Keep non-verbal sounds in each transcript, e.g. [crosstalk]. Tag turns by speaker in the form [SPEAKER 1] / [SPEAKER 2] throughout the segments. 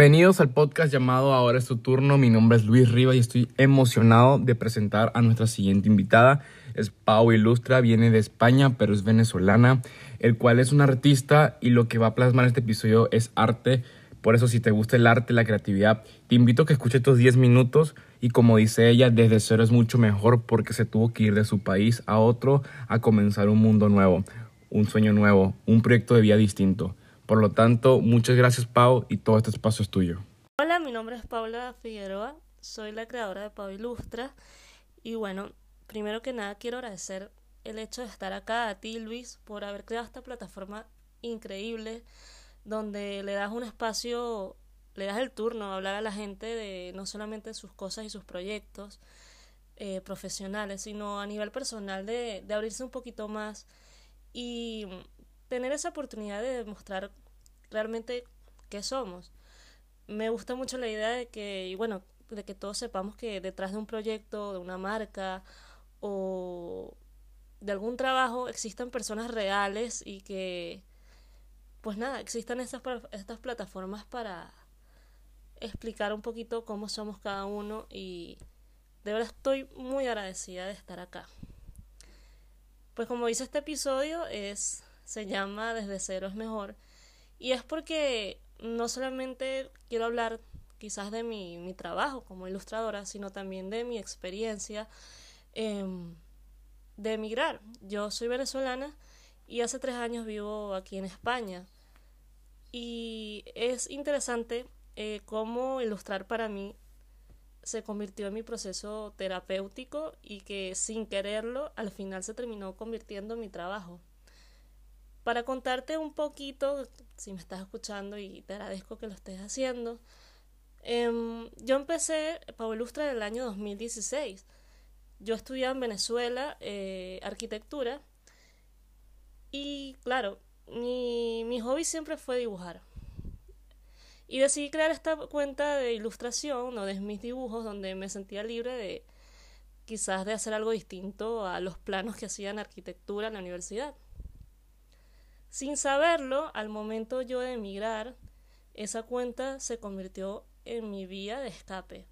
[SPEAKER 1] Bienvenidos al podcast llamado Ahora es tu turno. Mi nombre es Luis Rivas y estoy emocionado de presentar a nuestra siguiente invitada. Es Pau Ilustra, viene de España, pero es venezolana, el cual es un artista y lo que va a plasmar este episodio es arte. Por eso si te gusta el arte, la creatividad, te invito a que escuches estos 10 minutos y como dice ella, desde cero es mucho mejor porque se tuvo que ir de su país a otro a comenzar un mundo nuevo, un sueño nuevo, un proyecto de vida distinto. Por lo tanto, muchas gracias Pau y todo este espacio es tuyo.
[SPEAKER 2] Hola, mi nombre es Paula Figueroa, soy la creadora de Pau Ilustra y bueno, primero que nada quiero agradecer el hecho de estar acá a ti Luis por haber creado esta plataforma increíble donde le das un espacio, le das el turno a hablar a la gente de no solamente sus cosas y sus proyectos eh, profesionales, sino a nivel personal de, de abrirse un poquito más y tener esa oportunidad de demostrar realmente qué somos. Me gusta mucho la idea de que, bueno, de que todos sepamos que detrás de un proyecto, de una marca o de algún trabajo existan personas reales y que, pues nada, existan estas, estas plataformas para explicar un poquito cómo somos cada uno y de verdad estoy muy agradecida de estar acá. Pues como dice este episodio, es se llama Desde cero es mejor. Y es porque no solamente quiero hablar quizás de mi, mi trabajo como ilustradora, sino también de mi experiencia em, de emigrar. Yo soy venezolana y hace tres años vivo aquí en España. Y es interesante eh, cómo ilustrar para mí se convirtió en mi proceso terapéutico y que sin quererlo al final se terminó convirtiendo en mi trabajo. Para contarte un poquito, si me estás escuchando y te agradezco que lo estés haciendo, em, yo empecé Pau Ilustra en el año 2016. Yo estudié en Venezuela eh, arquitectura y claro, mi, mi hobby siempre fue dibujar. Y decidí crear esta cuenta de ilustración o de mis dibujos donde me sentía libre de quizás de hacer algo distinto a los planos que hacía en arquitectura en la universidad. Sin saberlo, al momento yo de emigrar, esa cuenta se convirtió en mi vía de escape.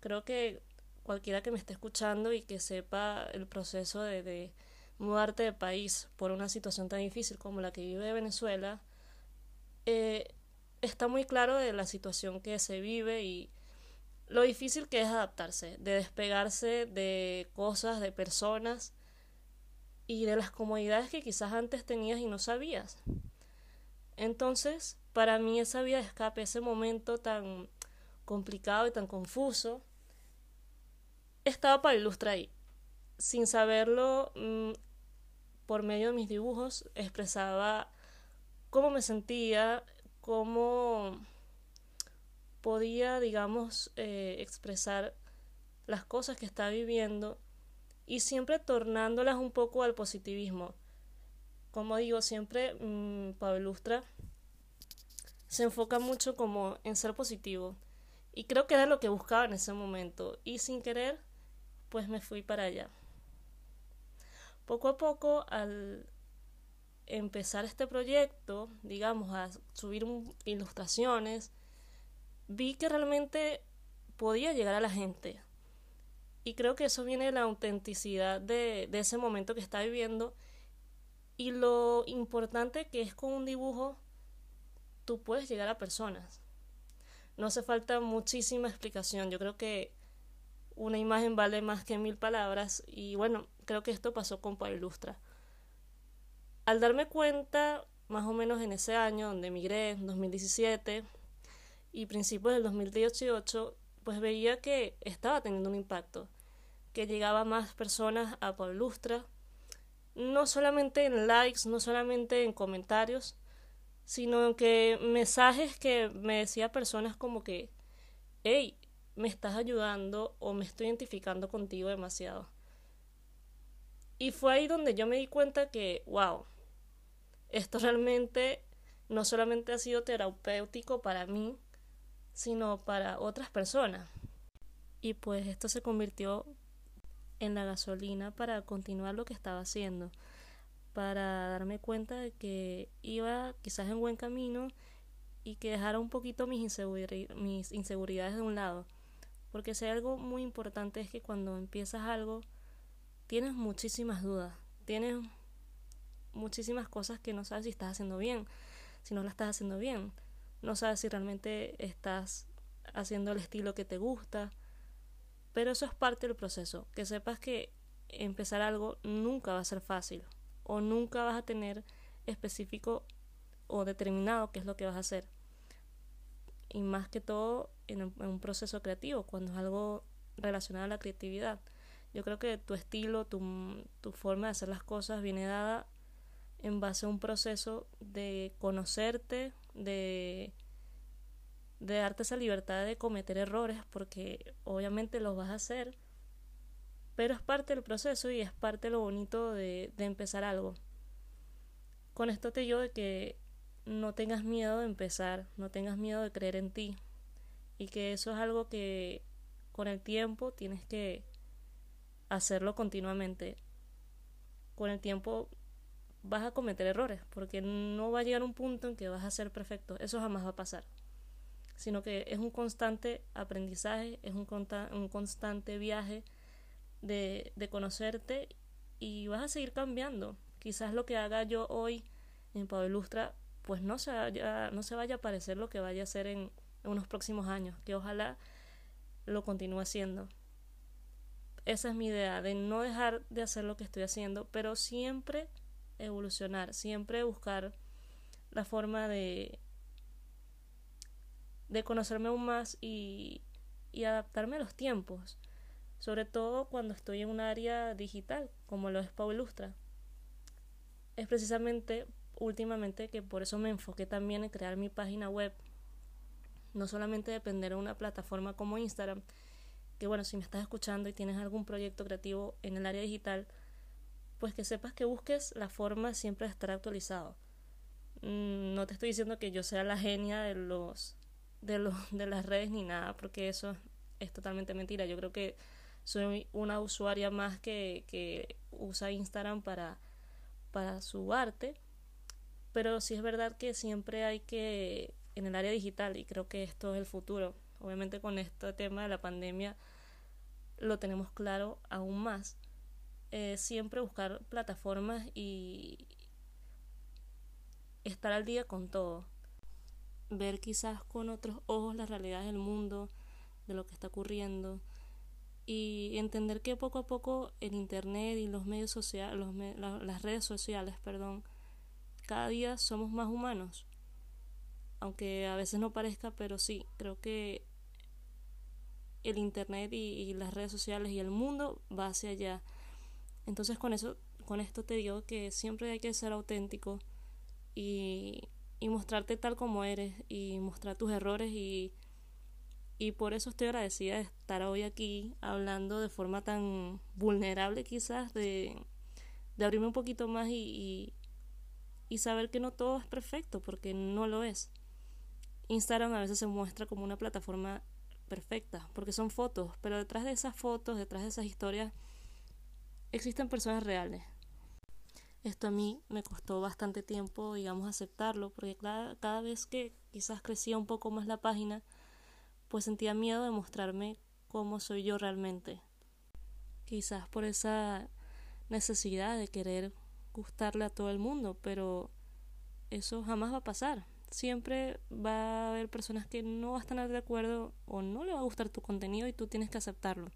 [SPEAKER 2] Creo que cualquiera que me esté escuchando y que sepa el proceso de, mudarte de país por una situación tan difícil como la que vive Venezuela, eh, está muy claro de la situación que se vive y lo difícil que es adaptarse, de despegarse de cosas, de personas y de las comodidades que quizás antes tenías y no sabías. Entonces, para mí esa vía de escape, ese momento tan complicado y tan confuso, estaba para ilustrar ahí. Sin saberlo, mm, por medio de mis dibujos, expresaba cómo me sentía, cómo podía, digamos, eh, expresar las cosas que estaba viviendo y siempre tornándolas un poco al positivismo. Como digo, siempre mmm, Pablo Ilustra se enfoca mucho como en ser positivo. Y creo que era lo que buscaba en ese momento. Y sin querer, pues me fui para allá. Poco a poco, al empezar este proyecto, digamos, a subir ilustraciones, vi que realmente podía llegar a la gente. Y creo que eso viene de la autenticidad de, ese momento que está viviendo y lo importante que es con un dibujo tú puedes llegar a personas. No hace falta muchísima explicación. Yo creo que una imagen vale más que mil palabras y bueno, creo que esto pasó con Ilustra. Al darme cuenta, más o menos en ese año donde emigré, en 2017 y principios del 2018, pues veía que estaba teniendo un impacto que llegaba más personas a Lustra, no solamente en likes, no solamente en comentarios, sino que mensajes que me decía personas como que, hey, me estás ayudando o me estoy identificando contigo demasiado. Y fue ahí donde yo me di cuenta que, wow, esto realmente no solamente ha sido terapéutico para mí, sino para otras personas. Y pues esto se convirtió en la gasolina para continuar lo que estaba haciendo, para darme cuenta de que iba quizás en buen camino y que dejara un poquito mis, inseguridades de un lado. Porque si hay algo muy importante es que cuando empiezas algo, tienes muchísimas dudas, tienes muchísimas cosas que no sabes si estás haciendo bien, si no la estás haciendo bien, no sabes si realmente estás haciendo el estilo que te gusta, pero eso es parte del proceso, que sepas que empezar algo nunca va a ser fácil o nunca vas a tener específico o determinado qué es lo que vas a hacer. Y más que todo en un, proceso creativo, cuando es algo relacionado a la creatividad. Yo creo que tu estilo, tu, tu forma de hacer las cosas viene dada en base a un proceso de conocerte, de, de darte esa libertad de cometer errores, porque obviamente los vas a hacer, pero es parte del proceso y es parte de lo bonito de, de empezar algo. Con esto te digo de que no tengas miedo de empezar, no tengas miedo de creer en ti y que eso es algo que con el tiempo tienes que hacerlo continuamente. Con el tiempo vas a cometer errores, porque no va a llegar un punto en que vas a ser perfecto, eso jamás va a pasar, sino que es un constante aprendizaje, es un, un constante viaje de, de conocerte y vas a seguir cambiando. Quizás lo que haga yo hoy en Pablo Ilustra, pues no se vaya, no se vaya a parecer lo que vaya a hacer en, en unos próximos años, que ojalá lo continúe haciendo. Esa es mi idea, de no dejar de hacer lo que estoy haciendo, pero siempre evolucionar, siempre buscar la forma de, de conocerme aún más y, y adaptarme a los tiempos, sobre todo cuando estoy en un área digital, como lo es Pau Ilustra. Es precisamente últimamente que por eso me enfoqué también en crear mi página web, no solamente depender de una plataforma como Instagram, que bueno, si me estás escuchando y tienes algún proyecto creativo en el área digital, pues que sepas que busques la forma siempre de estar actualizado. Mm, no te estoy diciendo que yo sea la genia de los de los [laughs] de las redes ni nada, porque eso es totalmente mentira. Yo creo que soy una usuaria más que, que usa Instagram para, para su arte, pero sí es verdad que siempre hay que, en el área digital, y creo que esto es el futuro, obviamente con este tema de la pandemia lo tenemos claro aún más, eh, siempre buscar plataformas y estar al día con todo. Ver quizás con otros ojos la realidad del mundo, de lo que está ocurriendo y entender que poco a poco el internet y los medios sociales, los las redes sociales, perdón, cada día somos más humanos. Aunque a veces no parezca, pero sí, creo que el internet y las redes sociales y el mundo va hacia allá. Entonces con eso, con esto te digo que siempre hay que ser auténtico y, y mostrarte tal como eres y mostrar tus errores y, y por eso estoy agradecida de estar hoy aquí hablando de forma tan vulnerable quizás, de, de abrirme un poquito más y, y, y saber que no todo es perfecto, porque no lo es. Instagram a veces se muestra como una plataforma perfecta, porque son fotos, pero detrás de esas fotos, detrás de esas historias, existen personas reales. Esto a mí me costó bastante tiempo, digamos, aceptarlo, porque cada, vez que quizás crecía un poco más la página, pues sentía miedo de mostrarme cómo soy yo realmente. Quizás por esa necesidad de querer gustarle a todo el mundo, pero eso jamás va a pasar. Siempre va a haber personas que no van a estar de acuerdo o no le va a gustar tu contenido y tú tienes que aceptarlo.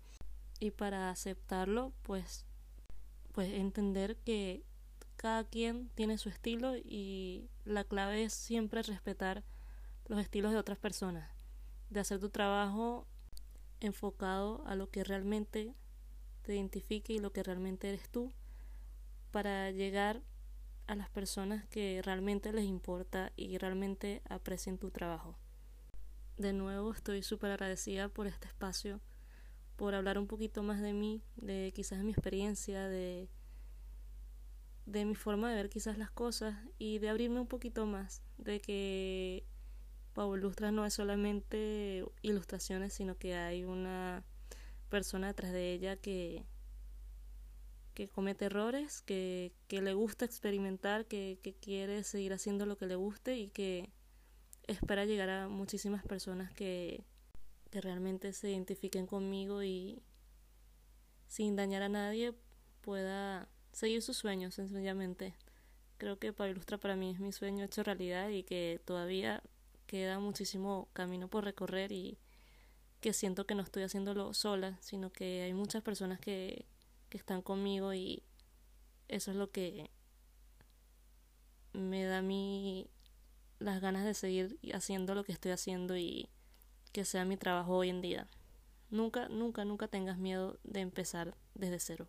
[SPEAKER 2] Y para aceptarlo, pues pues entender que cada quien tiene su estilo y la clave es siempre respetar los estilos de otras personas, de hacer tu trabajo enfocado a lo que realmente te identifique y lo que realmente eres tú para llegar a las personas que realmente les importa y realmente aprecien tu trabajo. De nuevo estoy súper agradecida por este espacio por hablar un poquito más de mí, de quizás mi experiencia, de, de mi forma de ver quizás las cosas y de abrirme un poquito más, de que Pablo Ilustra no es solamente ilustraciones, sino que hay una persona detrás de ella que, que comete errores, que, que le gusta experimentar, que, que quiere seguir haciendo lo que le guste y que espera llegar a muchísimas personas que, que realmente se identifiquen conmigo y sin dañar a nadie pueda seguir sus sueños sencillamente. Creo que Pablo Ilustra para mí es mi sueño hecho realidad y que todavía queda muchísimo camino por recorrer y que siento que no estoy haciéndolo sola, sino que hay muchas personas que, que están conmigo y eso es lo que me da mí las ganas de seguir haciendo lo que estoy haciendo y que sea mi trabajo hoy en día. Nunca, nunca, nunca tengas miedo de empezar desde cero.